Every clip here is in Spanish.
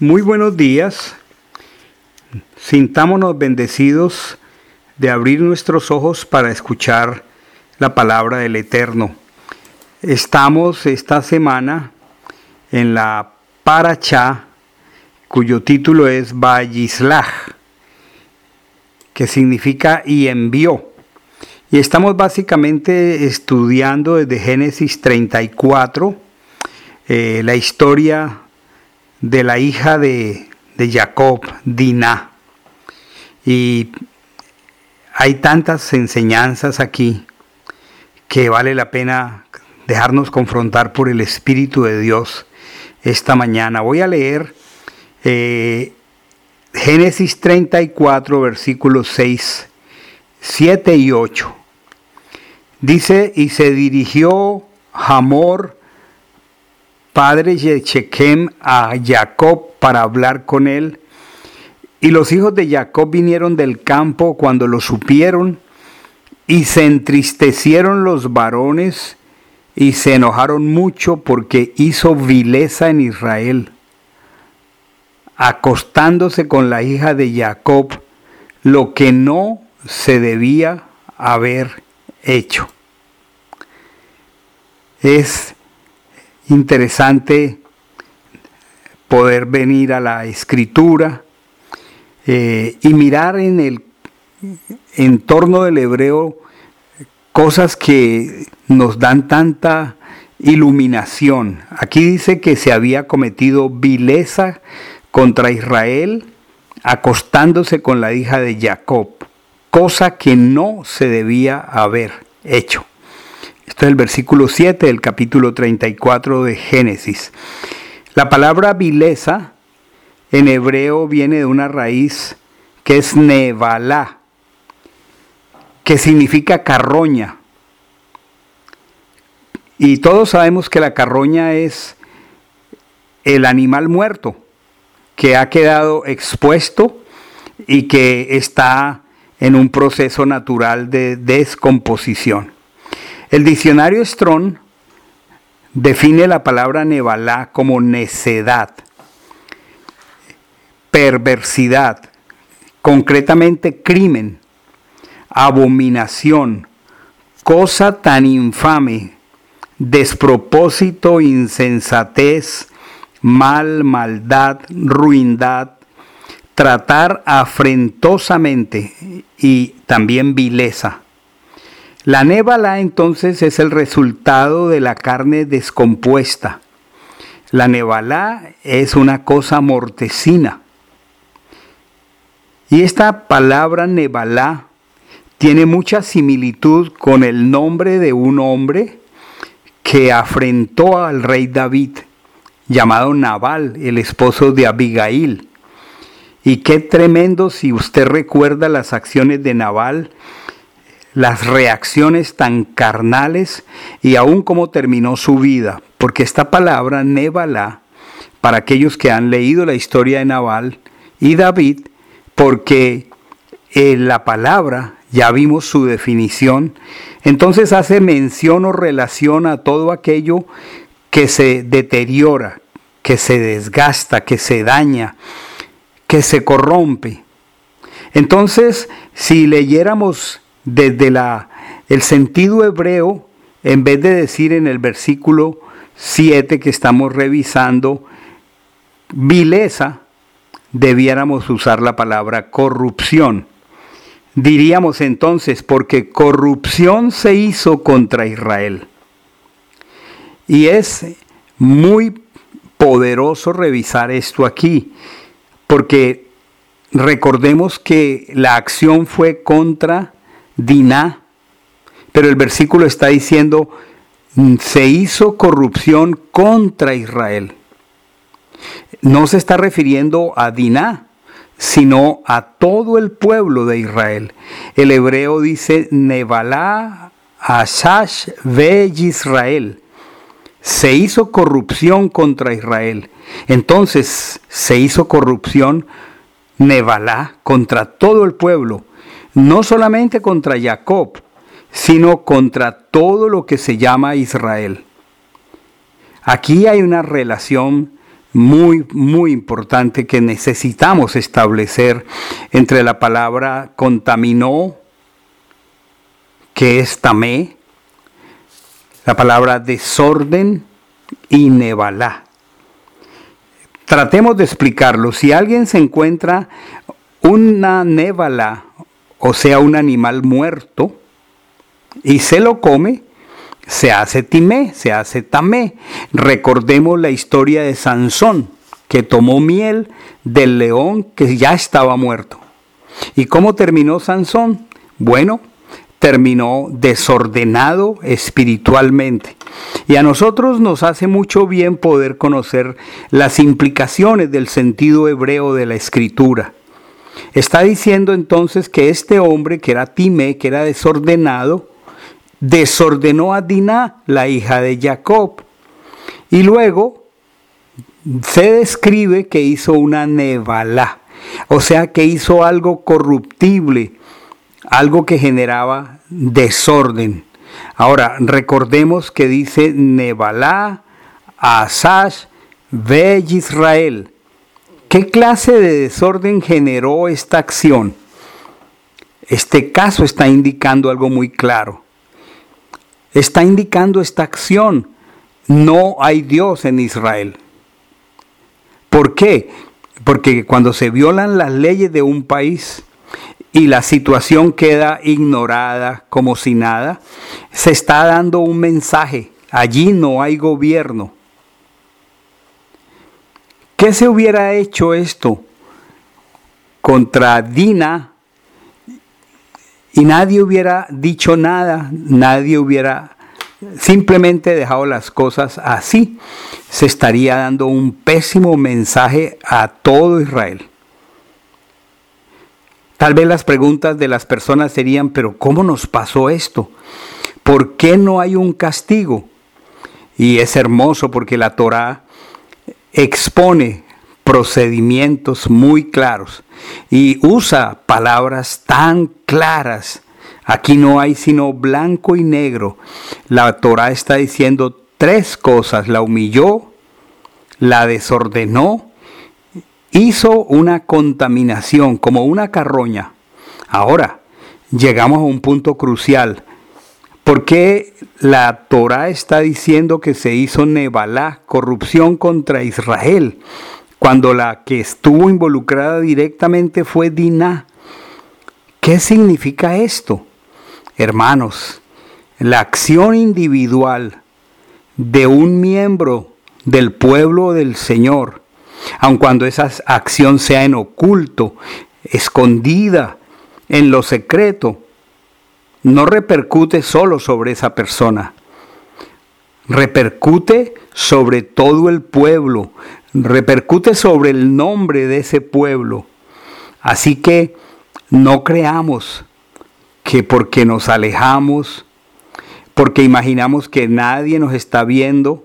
Muy buenos días. Sintámonos bendecidos de abrir nuestros ojos para escuchar la palabra del Eterno. Estamos esta semana en la Paracha, cuyo título es Vallislach, que significa y envió. Y estamos básicamente estudiando desde Génesis 34 eh, la historia de la hija de, de Jacob, Dinah. Y hay tantas enseñanzas aquí que vale la pena dejarnos confrontar por el Espíritu de Dios esta mañana. Voy a leer eh, Génesis 34, versículos 6, 7 y 8. Dice, y se dirigió Hamor padre de a Jacob para hablar con él. Y los hijos de Jacob vinieron del campo cuando lo supieron, y se entristecieron los varones y se enojaron mucho porque hizo vileza en Israel, acostándose con la hija de Jacob, lo que no se debía haber hecho. Es interesante poder venir a la escritura eh, y mirar en el entorno del hebreo cosas que nos dan tanta iluminación. Aquí dice que se había cometido vileza contra Israel acostándose con la hija de Jacob, cosa que no se debía haber hecho. Esto es el versículo 7 del capítulo 34 de Génesis. La palabra vileza en hebreo viene de una raíz que es nevalá, que significa carroña. Y todos sabemos que la carroña es el animal muerto que ha quedado expuesto y que está en un proceso natural de descomposición. El diccionario Strong define la palabra nevalá como necedad, perversidad, concretamente crimen, abominación, cosa tan infame, despropósito, insensatez, mal, maldad, ruindad, tratar afrentosamente y también vileza. La névala entonces es el resultado de la carne descompuesta. La névala es una cosa mortecina. Y esta palabra nevala tiene mucha similitud con el nombre de un hombre que afrentó al rey David, llamado Nabal, el esposo de Abigail. Y qué tremendo si usted recuerda las acciones de Nabal las reacciones tan carnales y aún cómo terminó su vida, porque esta palabra Nebalá, para aquellos que han leído la historia de Nabal y David, porque en la palabra ya vimos su definición, entonces hace mención o relación a todo aquello que se deteriora, que se desgasta, que se daña, que se corrompe. Entonces, si leyéramos desde la, el sentido hebreo, en vez de decir en el versículo 7 que estamos revisando, vileza, debiéramos usar la palabra corrupción. Diríamos entonces, porque corrupción se hizo contra Israel. Y es muy poderoso revisar esto aquí, porque recordemos que la acción fue contra Diná, pero el versículo está diciendo, mm, se hizo corrupción contra Israel. No se está refiriendo a Diná, sino a todo el pueblo de Israel. El hebreo dice Nebalá Ashash ve. Se hizo corrupción contra Israel. Entonces se hizo corrupción Nebalá contra todo el pueblo no solamente contra Jacob, sino contra todo lo que se llama Israel. Aquí hay una relación muy, muy importante que necesitamos establecer entre la palabra contaminó, que es tamé, la palabra desorden y nevalá. Tratemos de explicarlo. Si alguien se encuentra una névala, o sea, un animal muerto, y se lo come, se hace timé, se hace tamé. Recordemos la historia de Sansón, que tomó miel del león que ya estaba muerto. ¿Y cómo terminó Sansón? Bueno, terminó desordenado espiritualmente. Y a nosotros nos hace mucho bien poder conocer las implicaciones del sentido hebreo de la escritura. Está diciendo entonces que este hombre que era Timé, que era desordenado, desordenó a Diná, la hija de Jacob. Y luego se describe que hizo una nevalá, o sea que hizo algo corruptible, algo que generaba desorden. Ahora, recordemos que dice Nebalá, Asash, Ve Israel. ¿Qué clase de desorden generó esta acción? Este caso está indicando algo muy claro. Está indicando esta acción. No hay Dios en Israel. ¿Por qué? Porque cuando se violan las leyes de un país, y la situación queda ignorada como si nada, se está dando un mensaje. Allí no hay gobierno. ¿Qué se hubiera hecho esto contra Dina y nadie hubiera dicho nada, nadie hubiera simplemente dejado las cosas así? Se estaría dando un pésimo mensaje a todo Israel. Tal vez las preguntas de las personas serían, pero ¿cómo nos pasó esto? ¿Por qué no hay un castigo? Y es hermoso porque la Torá expone procedimientos muy claros y usa palabras tan claras. Aquí no hay sino blanco y negro. La Torá está diciendo tres cosas. La humilló, la desordenó hizo una contaminación como una carroña. Ahora, llegamos a un punto crucial. ¿Por qué la Torah está diciendo que se hizo Nebalá, corrupción contra Israel, cuando la que estuvo involucrada directamente fue Diná? ¿Qué significa esto? Hermanos, la acción individual de un miembro del pueblo del Señor aun cuando esa acción sea en oculto, escondida, en lo secreto, no repercute solo sobre esa persona, repercute sobre todo el pueblo, repercute sobre el nombre de ese pueblo. Así que no creamos que porque nos alejamos, porque imaginamos que nadie nos está viendo,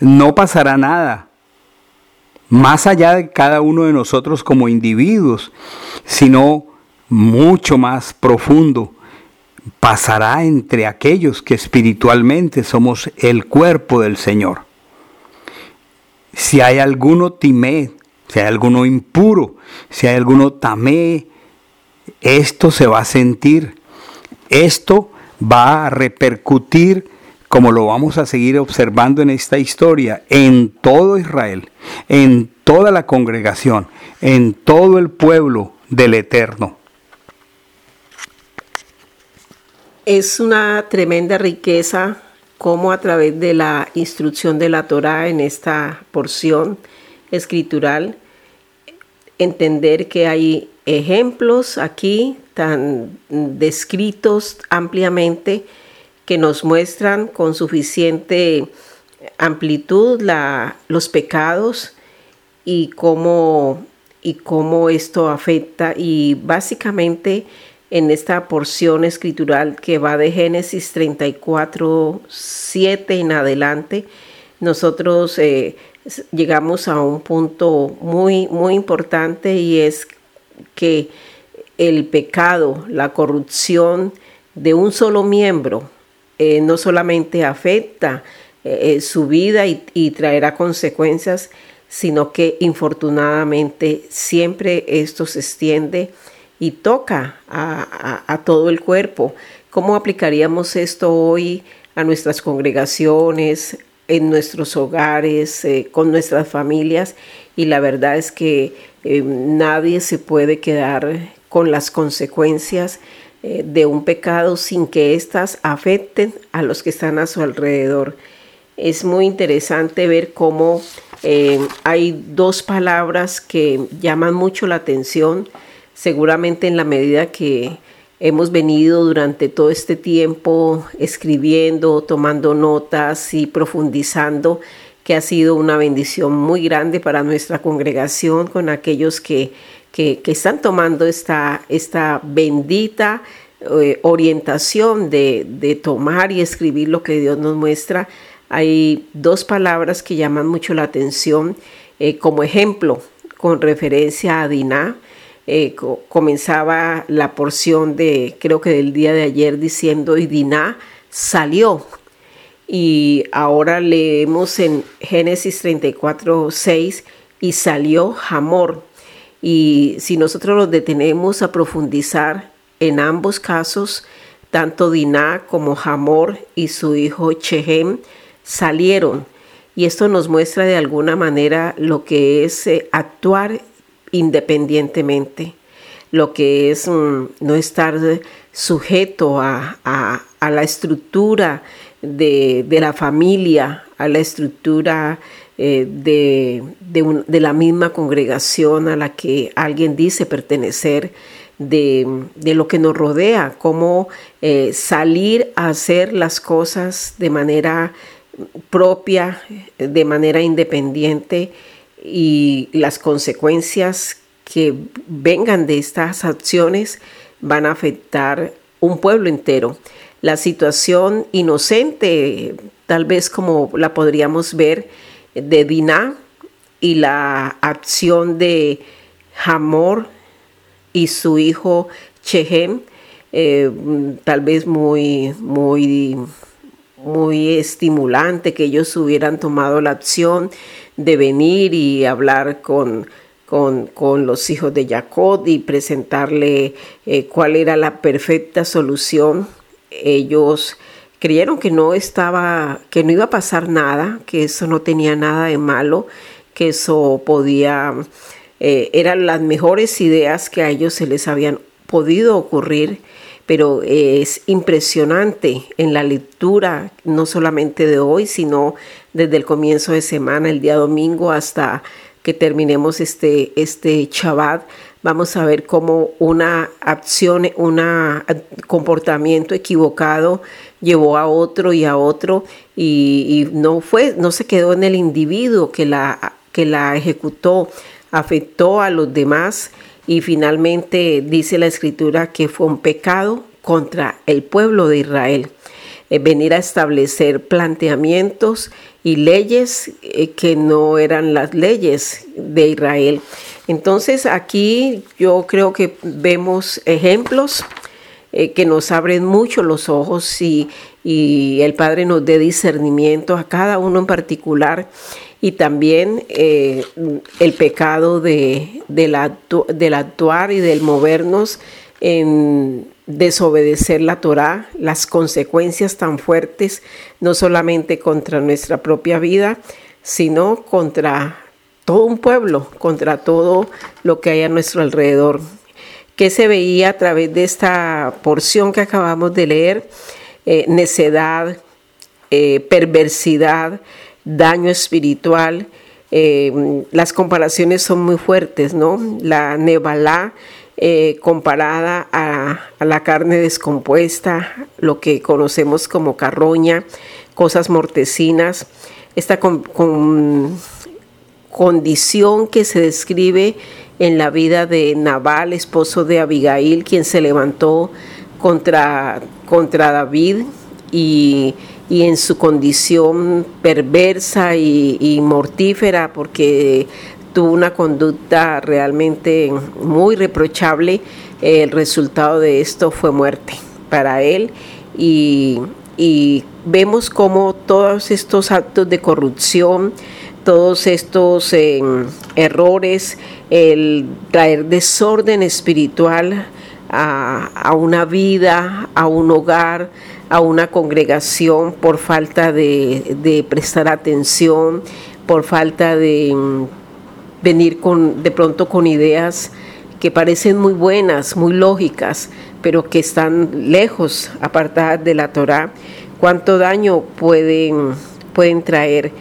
no pasará nada más allá de cada uno de nosotros como individuos, sino mucho más profundo. Pasará entre aquellos que espiritualmente somos el cuerpo del Señor. Si hay alguno timé, si hay alguno impuro, si hay alguno tamé, esto se va a sentir, esto va a repercutir como lo vamos a seguir observando en esta historia, en todo Israel, en toda la congregación, en todo el pueblo del Eterno. Es una tremenda riqueza cómo a través de la instrucción de la Torá en esta porción escritural, entender que hay ejemplos aquí tan descritos ampliamente que nos muestran con suficiente amplitud los pecados y cómo, y cómo esto afecta. Y básicamente en esta porción escritural que va de Génesis 34, 7 en adelante, nosotros eh, llegamos a un punto muy, muy importante y es que el pecado, la corrupción de un solo miembro, eh, no solamente afecta eh, su vida y, traerá consecuencias, sino que infortunadamente siempre esto se extiende y toca a, todo el cuerpo. ¿Cómo aplicaríamos esto hoy a nuestras congregaciones, en nuestros hogares, eh, con nuestras familias? Y la verdad es que eh, nadie se puede quedar con las consecuencias eh, de un pecado sin que éstas afecten a los que están a su alrededor. Es muy interesante ver cómo hay dos palabras que llaman mucho la atención seguramente en la medida que hemos venido durante todo este tiempo escribiendo, tomando notas y profundizando, que ha sido una bendición muy grande para nuestra congregación con aquellos que, que, están tomando esta, esta bendita eh, orientación de, de, tomar y escribir lo que Dios nos muestra. Hay dos palabras que llaman mucho la atención eh, como ejemplo con referencia a Diná eh, comenzaba la porción de, creo que del día de ayer, diciendo, y Diná salió. Y ahora leemos en Génesis 34, 6, y salió Hamor. Y si nosotros nos detenemos a profundizar en ambos casos, tanto Diná como Hamor y su hijo Chehem salieron. Y esto nos muestra de alguna manera lo que es eh, actuar independientemente, lo que es mm, no estar sujeto a, la estructura de, la familia, a la estructura eh, de, la misma congregación a la que alguien dice pertenecer, de, lo que nos rodea, cómo eh, salir a hacer las cosas de manera propia, de manera independiente y las consecuencias que vengan de estas acciones van a afectar un pueblo entero. La situación inocente, tal vez como la podríamos ver de Diná y la acción de Hamor y su hijo Chehem, eh, tal vez muy, muy, muy estimulante que ellos hubieran tomado la acción de venir y hablar con, con, los hijos de Jacob y presentarle eh, cuál era la perfecta solución. Ellos creyeron que no estaba, que no iba a pasar nada, que eso no tenía nada de malo, que eso podía, eh, eran las mejores ideas que a ellos se les habían podido ocurrir pero es impresionante en la lectura, no solamente de hoy, sino desde el comienzo de semana, el día domingo, hasta que terminemos este, este Shabbat, vamos a ver cómo una acción, un comportamiento equivocado llevó a otro y a otro y, no fue, no se quedó en el individuo que la, que la ejecutó, afectó a los demás y finalmente dice la escritura que fue un pecado contra el pueblo de Israel. Eh, venir a establecer planteamientos y leyes eh, que no eran las leyes de Israel. Entonces aquí yo creo que vemos ejemplos eh, que nos abren mucho los ojos y, el Padre nos dé discernimiento a cada uno en particular y también eh, el pecado de, del, actuar y del movernos en desobedecer la Torá, las consecuencias tan fuertes, no solamente contra nuestra propia vida, sino contra todo un pueblo, contra todo lo que hay a nuestro alrededor. ¿Qué se veía a través de esta porción que acabamos de leer? Eh, necedad, eh, perversidad, daño espiritual. Eh, las comparaciones son muy fuertes, ¿no? La nebalá eh, comparada a, la carne descompuesta, lo que conocemos como carroña, cosas mortecinas, esta condición que se describe en la vida de Nabal, esposo de Abigail, quien se levantó contra, contra David y y en su condición perversa y, mortífera porque tuvo una conducta realmente muy reprochable, el resultado de esto fue muerte para él. Y, vemos cómo todos estos actos de corrupción, todos estos em, errores, el traer desorden espiritual a, una vida, a un hogar, a una congregación por falta de, prestar atención, por falta de em, venir con, de pronto con ideas que parecen muy buenas, muy lógicas, pero que están lejos, apartadas de la Torah. ¿Cuánto daño pueden, pueden traer?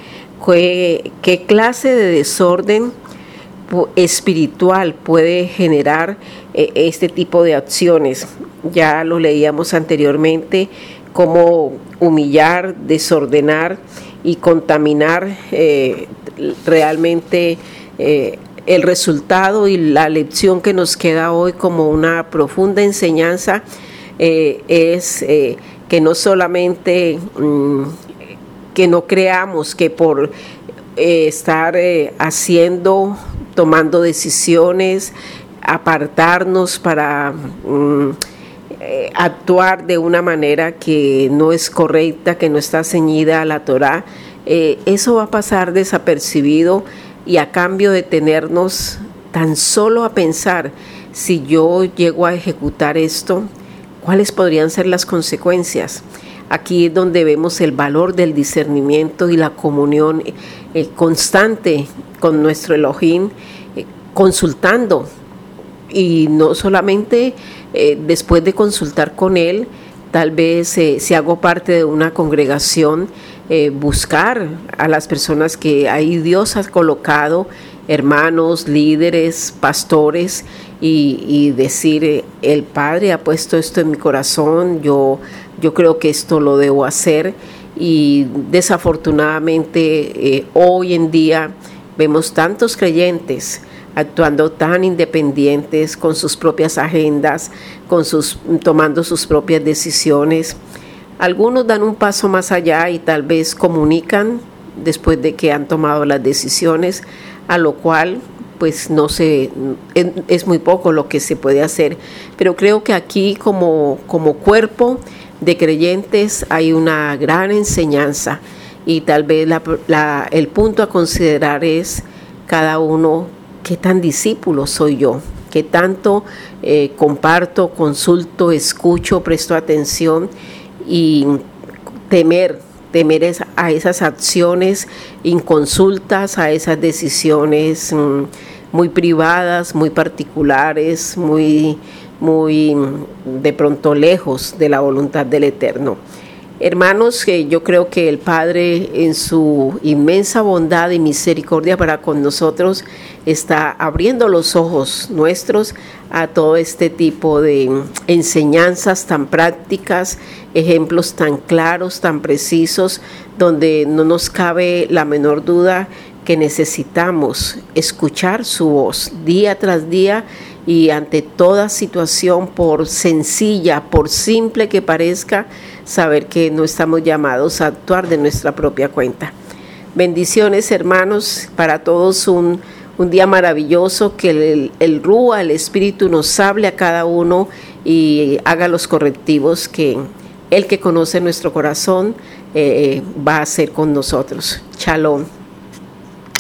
qué, clase de desorden espiritual puede generar eh, este tipo de acciones. Ya lo leíamos anteriormente, cómo humillar, desordenar y contaminar eh, realmente eh, el resultado y la lección que nos queda hoy como una profunda enseñanza es que no solamente mm, que no creamos que por eh, estar eh, haciendo, tomando decisiones, apartarnos para mm, eh, actuar de una manera que no es correcta, que no está ceñida a la Torah, eso va a pasar desapercibido y a cambio de tenernos tan solo a pensar si yo llego a ejecutar esto, cuáles podrían ser las consecuencias. Aquí es donde vemos el valor del discernimiento y la comunión eh, constante con nuestro Elohim, eh, consultando. Y no solamente eh, después de consultar con Él, tal vez si hago parte de una congregación, buscar a las personas que ahí Dios ha colocado, hermanos, líderes, pastores, y, y decir, el Padre ha puesto esto en mi corazón, yo yo creo que esto lo debo hacer. Y desafortunadamente eh, hoy en día vemos tantos creyentes actuando tan independientes con sus propias agendas, con sus tomando sus propias decisiones. Algunos dan un paso más allá y tal vez comunican después de que han tomado las decisiones, a lo cual pues no sé, es muy poco lo que se puede hacer, pero creo que aquí como, como cuerpo de creyentes hay una gran enseñanza y tal vez el punto a considerar es cada uno qué tan discípulo soy yo, qué tanto eh, comparto, consulto, escucho, presto atención y temer, temer a esas acciones inconsultas, a esas decisiones mm, muy privadas, muy particulares, muy muy de pronto lejos de la voluntad del Eterno. Hermanos, que yo creo que el Padre en su inmensa bondad y misericordia para con nosotros está abriendo los ojos nuestros a todo este tipo de enseñanzas tan prácticas, ejemplos tan claros, tan precisos, donde no nos cabe la menor duda que necesitamos escuchar su voz día tras día y ante toda situación, por sencilla, por simple que parezca, saber que no estamos llamados a actuar de nuestra propia cuenta. Bendiciones hermanos, para todos un, día maravilloso, que el, el Rúa, el Espíritu nos hable a cada uno y haga los correctivos que el que conoce nuestro corazón eh, va a hacer con nosotros. Shalom.